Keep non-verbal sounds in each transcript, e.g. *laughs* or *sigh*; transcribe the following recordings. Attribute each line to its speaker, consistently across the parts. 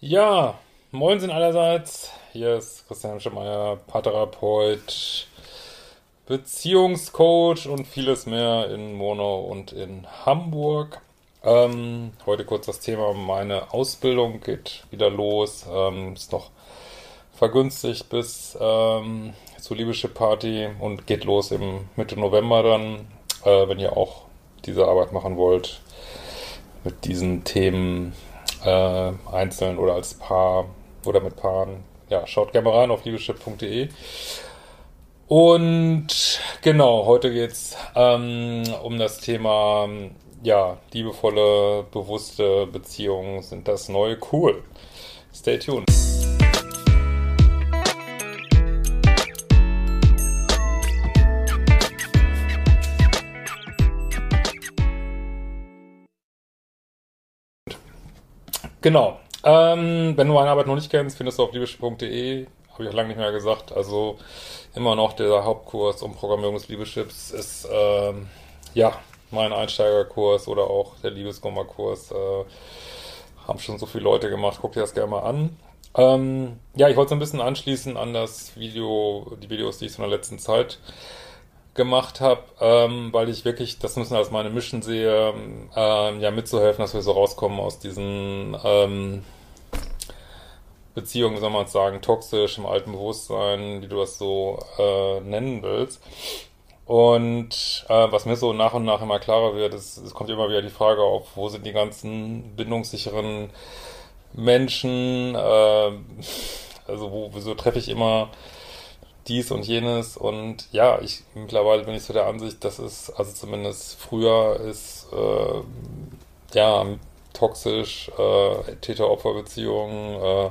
Speaker 1: Ja, moin sind allerseits. Hier ist Christian Schemeier, Paartherapeut, Beziehungscoach und vieles mehr in Mono und in Hamburg. Ähm, heute kurz das Thema, meine Ausbildung geht wieder los, ähm, ist noch vergünstigt bis ähm, zur Liebeschip Party und geht los im Mitte November dann, äh, wenn ihr auch diese Arbeit machen wollt, mit diesen Themen äh, einzeln oder als Paar oder mit Paaren. Ja, schaut gerne mal rein auf liebeschip.de. Und genau, heute geht's ähm, um das Thema ja, liebevolle, bewusste Beziehungen sind das neue cool. Stay tuned. Genau. Ähm, wenn du meine Arbeit noch nicht kennst, findest du auf liebeschiff.de. Habe ich auch lange nicht mehr gesagt. Also immer noch der Hauptkurs um Programmierung des Liebeschips ist ähm, ja mein Einsteigerkurs oder auch der Liebeskummerkurs. Äh, haben schon so viele Leute gemacht, guck dir das gerne mal an. Ähm, ja, ich wollte so ein bisschen anschließen an das Video, die Videos, die ich so in der letzten Zeit gemacht habe, ähm, weil ich wirklich das müssen als meine Mission sehe, ähm, ja mitzuhelfen, dass wir so rauskommen aus diesen ähm, Beziehungen, wie soll man sagen, toxisch im alten Bewusstsein, wie du das so äh, nennen willst. Und äh, was mir so nach und nach immer klarer wird, ist, es kommt immer wieder die Frage auf, wo sind die ganzen bindungssicheren Menschen, äh, also wo, wieso treffe ich immer dies und jenes und ja, ich mittlerweile bin ich so der Ansicht, dass es, also zumindest früher ist, äh, ja, toxisch, äh, Täter-Opfer-Beziehungen, äh,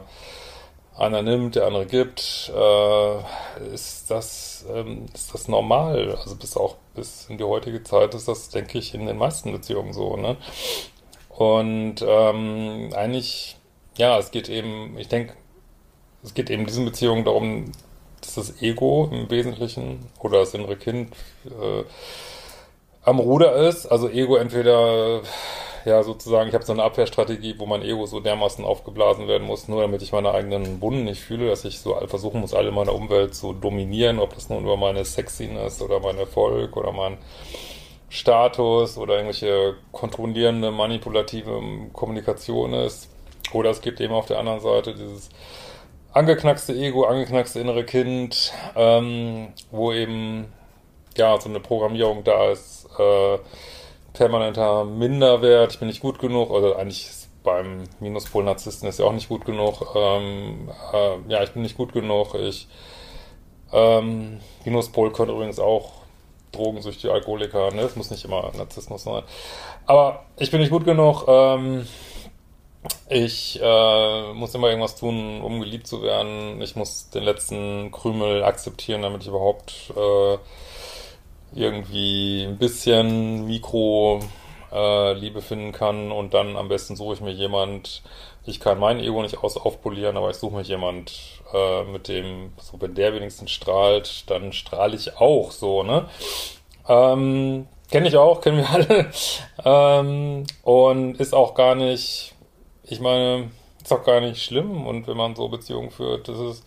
Speaker 1: einer nimmt, der andere gibt, äh, ist das ähm, ist das normal. Also bis auch bis in die heutige Zeit ist das, denke ich, in den meisten Beziehungen so. Ne? Und ähm, eigentlich, ja, es geht eben, ich denke, es geht eben diesen Beziehungen darum, dass das Ego im Wesentlichen oder das innere Kind äh, am Ruder ist. Also Ego entweder ja sozusagen, ich habe so eine Abwehrstrategie, wo mein Ego so dermaßen aufgeblasen werden muss, nur damit ich meine eigenen Wunden nicht fühle, dass ich so versuchen muss, alle meiner Umwelt zu dominieren, ob das nun über meine Sexiness oder mein Erfolg oder mein Status oder irgendwelche kontrollierende, manipulative Kommunikation ist. Oder es gibt eben auf der anderen Seite dieses angeknackste Ego, angeknackste innere Kind, ähm, wo eben ja so eine Programmierung da ist, äh, permanenter Minderwert, ich bin nicht gut genug, oder eigentlich beim Minuspol-Narzissten ist ja auch nicht gut genug, ähm, äh, ja, ich bin nicht gut genug, ich, ähm, Minuspol können übrigens auch drogensüchtige Alkoholiker, ne, es muss nicht immer Narzissmus sein, aber ich bin nicht gut genug, ähm, ich äh, muss immer irgendwas tun, um geliebt zu werden. Ich muss den letzten Krümel akzeptieren, damit ich überhaupt äh, irgendwie ein bisschen Mikro äh, finden kann und dann am besten suche ich mir jemand, ich kann mein Ego nicht aus aufpolieren, aber ich suche mir jemand, äh, mit dem, so wenn der wenigstens strahlt, dann strahle ich auch so, ne? Ähm, kenne ich auch, kennen wir alle. *laughs* ähm, und ist auch gar nicht, ich meine, ist auch gar nicht schlimm und wenn man so Beziehungen führt, das ist,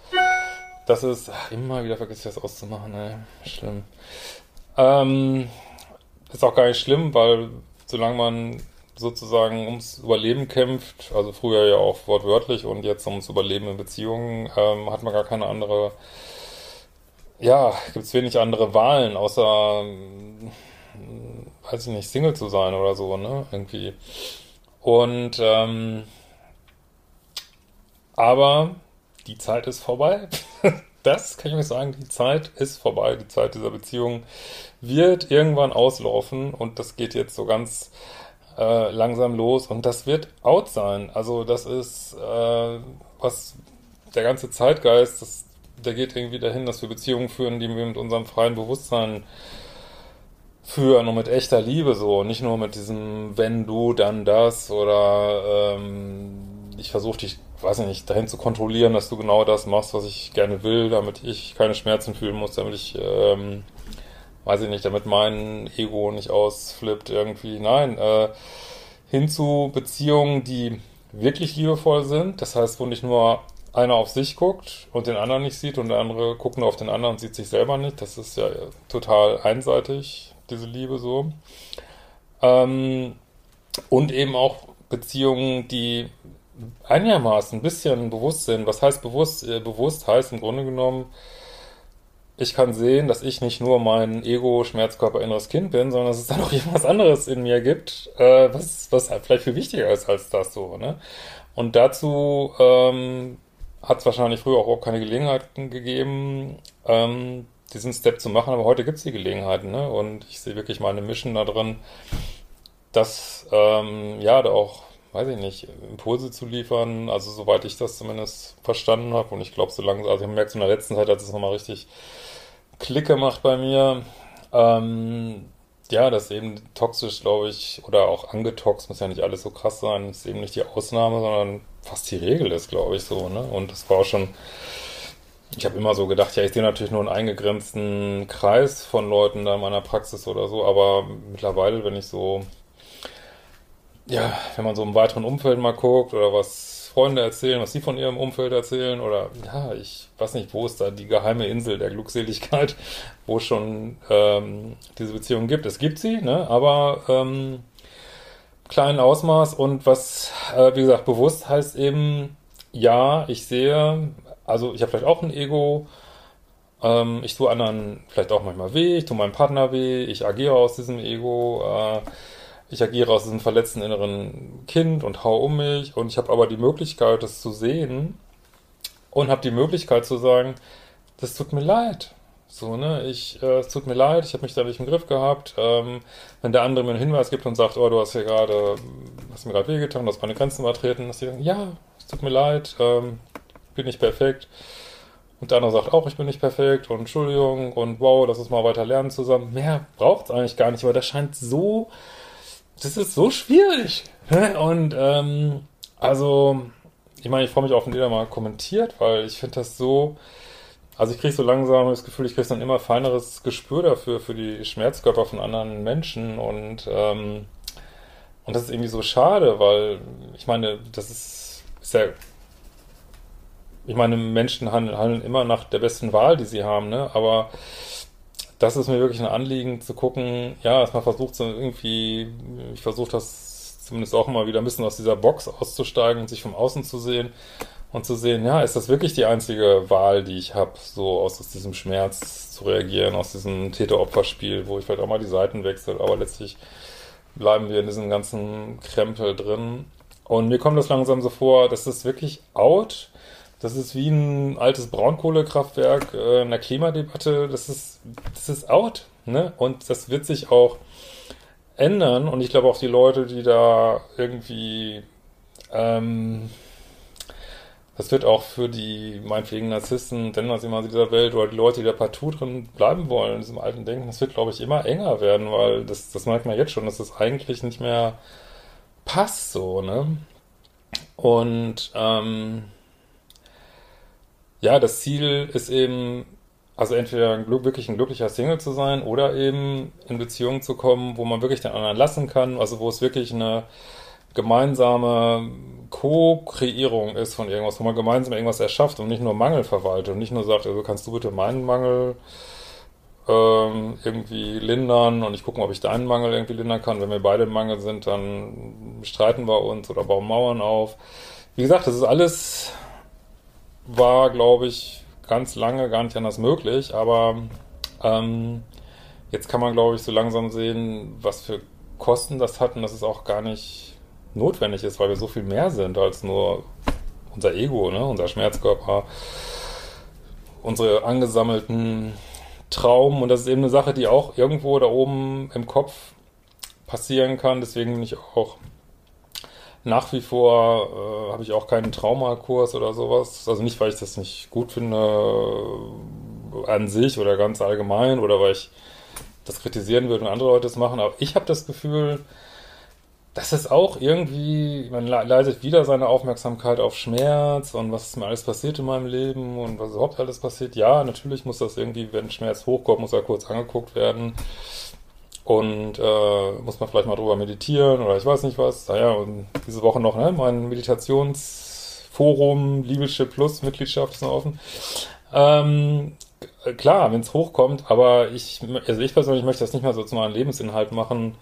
Speaker 1: das ist, ach, immer wieder vergisst ich das auszumachen, ey. Schlimm. Ähm, ist auch gar nicht schlimm, weil solange man sozusagen ums Überleben kämpft, also früher ja auch wortwörtlich und jetzt ums Überleben in Beziehungen, ähm, hat man gar keine andere, ja, gibt es wenig andere Wahlen, außer, hm, weiß ich nicht, Single zu sein oder so, ne, irgendwie. Und, ähm, aber die Zeit ist vorbei. *laughs* das kann ich euch sagen, die Zeit ist vorbei, die Zeit dieser Beziehung wird irgendwann auslaufen und das geht jetzt so ganz äh, langsam los und das wird out sein. Also das ist äh, was der ganze Zeitgeist, das, der geht irgendwie dahin, dass wir Beziehungen führen, die wir mit unserem freien Bewusstsein führen und mit echter Liebe so, nicht nur mit diesem wenn du, dann das oder ähm, ich versuche dich, weiß ich nicht, dahin zu kontrollieren, dass du genau das machst, was ich gerne will, damit ich keine Schmerzen fühlen muss, damit ich, ähm, weiß ich nicht, damit mein Ego nicht ausflippt irgendwie. Nein, äh, hin zu Beziehungen, die wirklich liebevoll sind, das heißt, wo nicht nur einer auf sich guckt und den anderen nicht sieht und der andere guckt nur auf den anderen und sieht sich selber nicht. Das ist ja total einseitig, diese Liebe so. Ähm, und eben auch Beziehungen, die einigermaßen ein bisschen bewusst sind. Was heißt bewusst? Äh, bewusst heißt im Grunde genommen, ich kann sehen, dass ich nicht nur mein Ego, Schmerzkörper, inneres Kind bin, sondern dass es da noch *laughs* irgendwas anderes in mir gibt, äh, was, was halt vielleicht viel wichtiger ist als das so. Ne? Und dazu ähm, hat es wahrscheinlich früher auch überhaupt keine Gelegenheiten gegeben, ähm, diesen Step zu machen, aber heute gibt es die Gelegenheiten, ne? Und ich sehe wirklich meine Mission da drin, dass ähm, ja da auch, weiß ich nicht, Impulse zu liefern, also soweit ich das zumindest verstanden habe und ich glaube so lange, also ich merke so in der letzten Zeit, dass es nochmal richtig Klick gemacht bei mir. Ähm, ja, das ist eben toxisch, glaube ich, oder auch angetoxt, muss ja nicht alles so krass sein, ist eben nicht die Ausnahme, sondern fast die Regel ist, glaube ich, so, ne? Und das war auch schon, ich habe immer so gedacht, ja, ich sehe natürlich nur einen eingegrenzten Kreis von Leuten da in meiner Praxis oder so, aber mittlerweile, wenn ich so, ja, wenn man so im weiteren Umfeld mal guckt oder was Freunde erzählen, was sie von ihrem Umfeld erzählen oder ja, ich weiß nicht, wo ist da die geheime Insel der Glückseligkeit, wo schon ähm, diese Beziehung gibt. Es gibt sie, ne, aber ähm, kleinen Ausmaß und was, äh, wie gesagt, bewusst heißt eben, ja, ich sehe, also ich habe vielleicht auch ein Ego, ähm, ich tue anderen vielleicht auch manchmal weh, ich tue meinem Partner weh, ich agiere aus diesem Ego, äh, ich agiere aus diesem verletzten inneren Kind und hau um mich. Und ich habe aber die Möglichkeit, das zu sehen und habe die Möglichkeit zu sagen, das tut mir leid. So, ne, ich, äh, es tut mir leid, ich habe mich da nicht im Griff gehabt. Ähm, wenn der andere mir einen Hinweis gibt und sagt, oh, du hast hier gerade, hast mir gerade wehgetan, du hast meine Grenzen übertreten, dass ich dann, ja, es tut mir leid, ähm, bin nicht perfekt. Und der andere sagt auch, ich bin nicht perfekt und Entschuldigung und wow, lass uns mal weiter lernen zusammen. Mehr braucht es eigentlich gar nicht, aber das scheint so, das ist so schwierig. *laughs* Und ähm, also, ich meine, ich freue mich auf, wenn da mal kommentiert, weil ich finde das so, also ich kriege so langsam das Gefühl, ich kriege dann immer feineres Gespür dafür, für die Schmerzkörper von anderen Menschen und, ähm, und das ist irgendwie so schade, weil ich meine, das ist, ist ja, ich meine, Menschen handeln, handeln immer nach der besten Wahl, die sie haben, ne? aber das ist mir wirklich ein Anliegen zu gucken, ja, dass man versucht so irgendwie, ich versuche das zumindest auch immer wieder ein bisschen aus dieser Box auszusteigen und sich vom Außen zu sehen und zu sehen, ja, ist das wirklich die einzige Wahl, die ich habe, so aus, aus diesem Schmerz zu reagieren, aus diesem Täter-Opfer-Spiel, wo ich vielleicht auch mal die Seiten wechsle, aber letztlich bleiben wir in diesem ganzen Krempel drin. Und mir kommt das langsam so vor, das ist wirklich out. Das ist wie ein altes Braunkohlekraftwerk äh, in der Klimadebatte. Das ist, das ist out. Ne? Und das wird sich auch ändern. Und ich glaube auch die Leute, die da irgendwie ähm, das wird auch für die, meinetwegen Narzissten, Denners immer dieser Welt oder die Leute, die da partout drin bleiben wollen, in diesem alten Denken, das wird, glaube ich, immer enger werden, weil das, das merkt man jetzt schon, dass das eigentlich nicht mehr passt so, ne? Und ähm, ja, das Ziel ist eben, also entweder ein, wirklich ein glücklicher Single zu sein oder eben in Beziehungen zu kommen, wo man wirklich den anderen lassen kann, also wo es wirklich eine gemeinsame Co-Kreierung ist von irgendwas, wo man gemeinsam irgendwas erschafft und nicht nur Mangel verwaltet und nicht nur sagt, also kannst du bitte meinen Mangel ähm, irgendwie lindern und ich gucke mal, ob ich deinen Mangel irgendwie lindern kann. Wenn wir beide im Mangel sind, dann streiten wir uns oder bauen Mauern auf. Wie gesagt, das ist alles, war, glaube ich, ganz lange gar nicht anders möglich, aber ähm, jetzt kann man, glaube ich, so langsam sehen, was für Kosten das hat und das ist auch gar nicht notwendig ist, weil wir so viel mehr sind als nur unser Ego, ne? unser Schmerzkörper. unsere angesammelten Traum und das ist eben eine Sache, die auch irgendwo da oben im Kopf passieren kann. Deswegen bin ich auch nach wie vor, äh, habe ich auch keinen Traumakurs oder sowas. Also nicht, weil ich das nicht gut finde äh, an sich oder ganz allgemein oder weil ich das kritisieren würde, wenn andere Leute das machen. Aber ich habe das Gefühl, dass es auch irgendwie, man leitet wieder seine Aufmerksamkeit auf Schmerz und was ist mir alles passiert in meinem Leben und was überhaupt alles passiert. Ja, natürlich muss das irgendwie, wenn Schmerz hochkommt, muss er kurz angeguckt werden. Und äh, muss man vielleicht mal drüber meditieren oder ich weiß nicht was. Naja, und diese Woche noch, ne? Mein Meditationsforum, Liebeschip Plus, Mitgliedschaft ist noch offen. Ähm, klar, wenn es hochkommt, aber ich, also ich persönlich möchte das nicht mehr so zu meinem Lebensinhalt machen,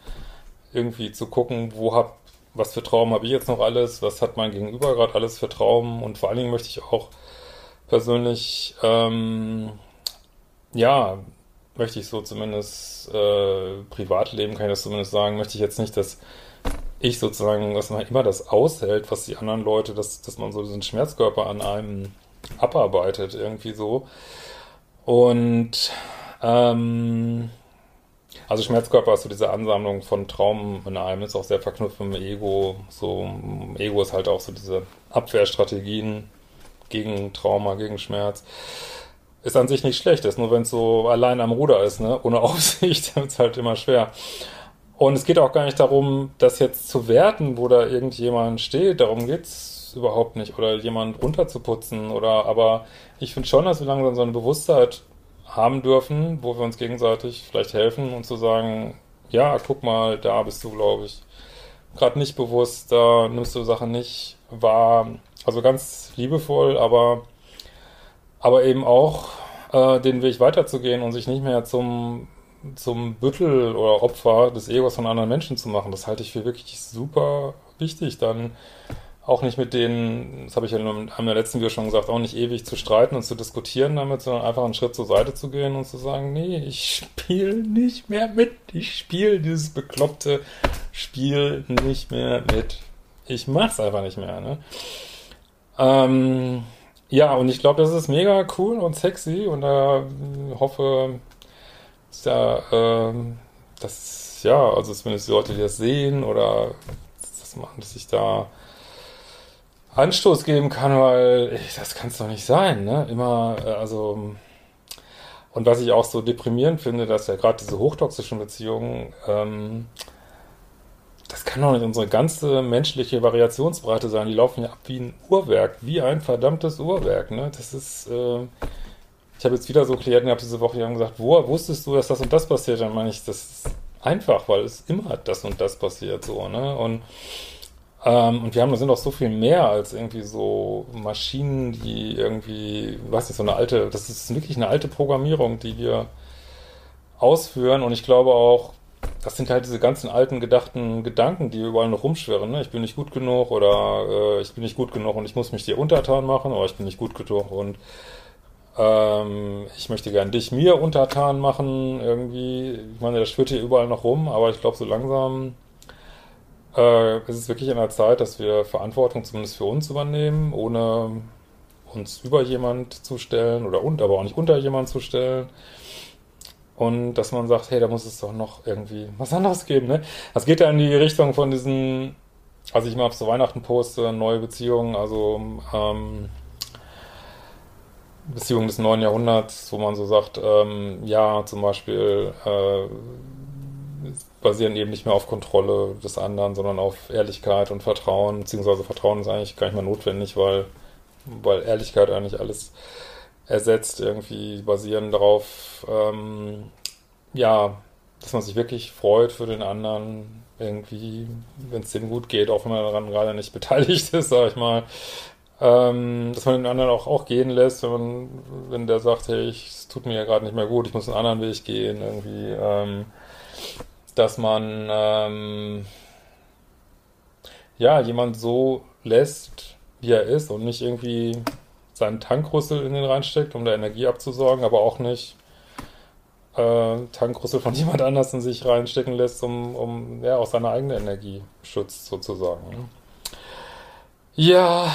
Speaker 1: irgendwie zu gucken, wo hab, was für Traum habe ich jetzt noch alles, was hat mein Gegenüber gerade alles für Traum und vor allen Dingen möchte ich auch persönlich, ähm, ja, möchte ich so zumindest äh, Privatleben, kann ich das zumindest sagen, möchte ich jetzt nicht, dass ich sozusagen, dass man immer das aushält, was die anderen Leute, dass, dass man so diesen Schmerzkörper an einem abarbeitet, irgendwie so. Und ähm, also Schmerzkörper ist so diese Ansammlung von Traumen in einem, ist auch sehr verknüpft mit dem Ego. So, Ego ist halt auch so diese Abwehrstrategien gegen Trauma, gegen Schmerz ist an sich nicht schlecht, ist nur wenn es so allein am Ruder ist, ne, ohne *laughs* Aufsicht, dann ist halt immer schwer. Und es geht auch gar nicht darum, das jetzt zu werten, wo da irgendjemand steht, darum geht's überhaupt nicht, oder jemand runterzuputzen, oder, aber ich finde schon, dass wir langsam so eine Bewusstheit haben dürfen, wo wir uns gegenseitig vielleicht helfen und zu sagen, ja, guck mal, da bist du, glaube ich, gerade nicht bewusst, da nimmst du Sachen nicht wahr, also ganz liebevoll, aber aber eben auch äh, den Weg weiterzugehen und sich nicht mehr zum, zum Büttel oder Opfer des Egos von anderen Menschen zu machen. Das halte ich für wirklich super wichtig, dann auch nicht mit denen, das habe ich ja in einem der letzten Video schon gesagt, auch nicht ewig zu streiten und zu diskutieren damit, sondern einfach einen Schritt zur Seite zu gehen und zu sagen, nee, ich spiele nicht mehr mit. Ich spiele dieses bekloppte Spiel nicht mehr mit. Ich mach's einfach nicht mehr, ne? Ähm, ja, und ich glaube, das ist mega cool und sexy und da äh, hoffe, dass da, äh, dass, ja, also zumindest die Leute, die das sehen oder dass man, dass ich da Anstoß geben kann, weil ey, das kann es doch nicht sein, ne? Immer, äh, also und was ich auch so deprimierend finde, dass ja gerade diese hochtoxischen Beziehungen ähm, das kann doch nicht unsere ganze menschliche Variationsbreite sein. Die laufen ja ab wie ein Uhrwerk, wie ein verdammtes Uhrwerk. Ne? Das ist, äh, ich habe jetzt wieder so Klienten gehabt diese Woche, die haben gesagt, wo wusstest du, dass das und das passiert? Dann meine ich, das ist einfach, weil es immer das und das passiert so. Ne? Und ähm, und wir haben, da sind auch so viel mehr als irgendwie so Maschinen, die irgendwie, was ist so eine alte, das ist wirklich eine alte Programmierung, die wir ausführen. Und ich glaube auch, das sind halt diese ganzen alten gedachten Gedanken, die überall noch rumschwirren. Ne? Ich bin nicht gut genug oder äh, ich bin nicht gut genug und ich muss mich dir untertan machen oder ich bin nicht gut genug und ähm, ich möchte gern dich mir untertan machen irgendwie. Ich meine, das schwirrt hier überall noch rum, aber ich glaube, so langsam äh, ist es wirklich an der Zeit, dass wir Verantwortung zumindest für uns übernehmen, ohne uns über jemand zu stellen oder und, aber auch nicht unter jemand zu stellen. Und dass man sagt, hey, da muss es doch noch irgendwie was anderes geben, ne? Das geht ja in die Richtung von diesen, also ich mal zu Weihnachten poste, neue Beziehungen, also ähm, Beziehungen des neuen Jahrhunderts, wo man so sagt, ähm, ja, zum Beispiel äh, basieren eben nicht mehr auf Kontrolle des anderen, sondern auf Ehrlichkeit und Vertrauen, beziehungsweise Vertrauen ist eigentlich gar nicht mehr notwendig, weil, weil Ehrlichkeit eigentlich alles ersetzt, irgendwie basieren darauf, ähm, ja, dass man sich wirklich freut für den anderen, irgendwie, wenn es dem gut geht, auch wenn man daran gerade nicht *laughs* beteiligt ist, sag ich mal. Ähm, dass man den anderen auch, auch gehen lässt, wenn man, wenn der sagt, hey, es tut mir ja gerade nicht mehr gut, ich muss einen anderen Weg gehen, irgendwie, ähm, dass man ähm, ja jemand so lässt, wie er ist und nicht irgendwie seinen Tankrüssel in den reinsteckt, um da Energie abzusorgen, aber auch nicht äh, Tankrüssel von *laughs* jemand anders in sich reinstecken lässt, um, um ja, auch seine eigene Energie schützt, sozusagen. Ja,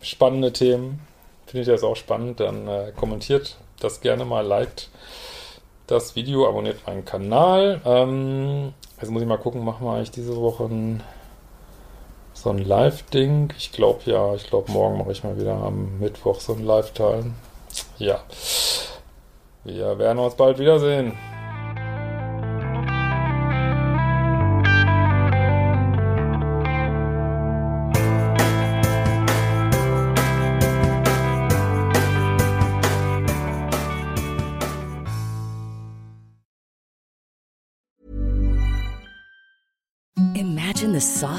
Speaker 1: spannende Themen. findet ihr das auch spannend, dann äh, kommentiert das gerne mal, liked das Video, abonniert meinen Kanal. Ähm, jetzt muss ich mal gucken, machen wir eigentlich diese Woche ein, so ein Live-Ding? Ich glaube ja, ich glaube morgen mache ich mal wieder am Mittwoch so ein Live-Teil. Ja. Wir werden uns bald wiedersehen.
Speaker 2: Imagine the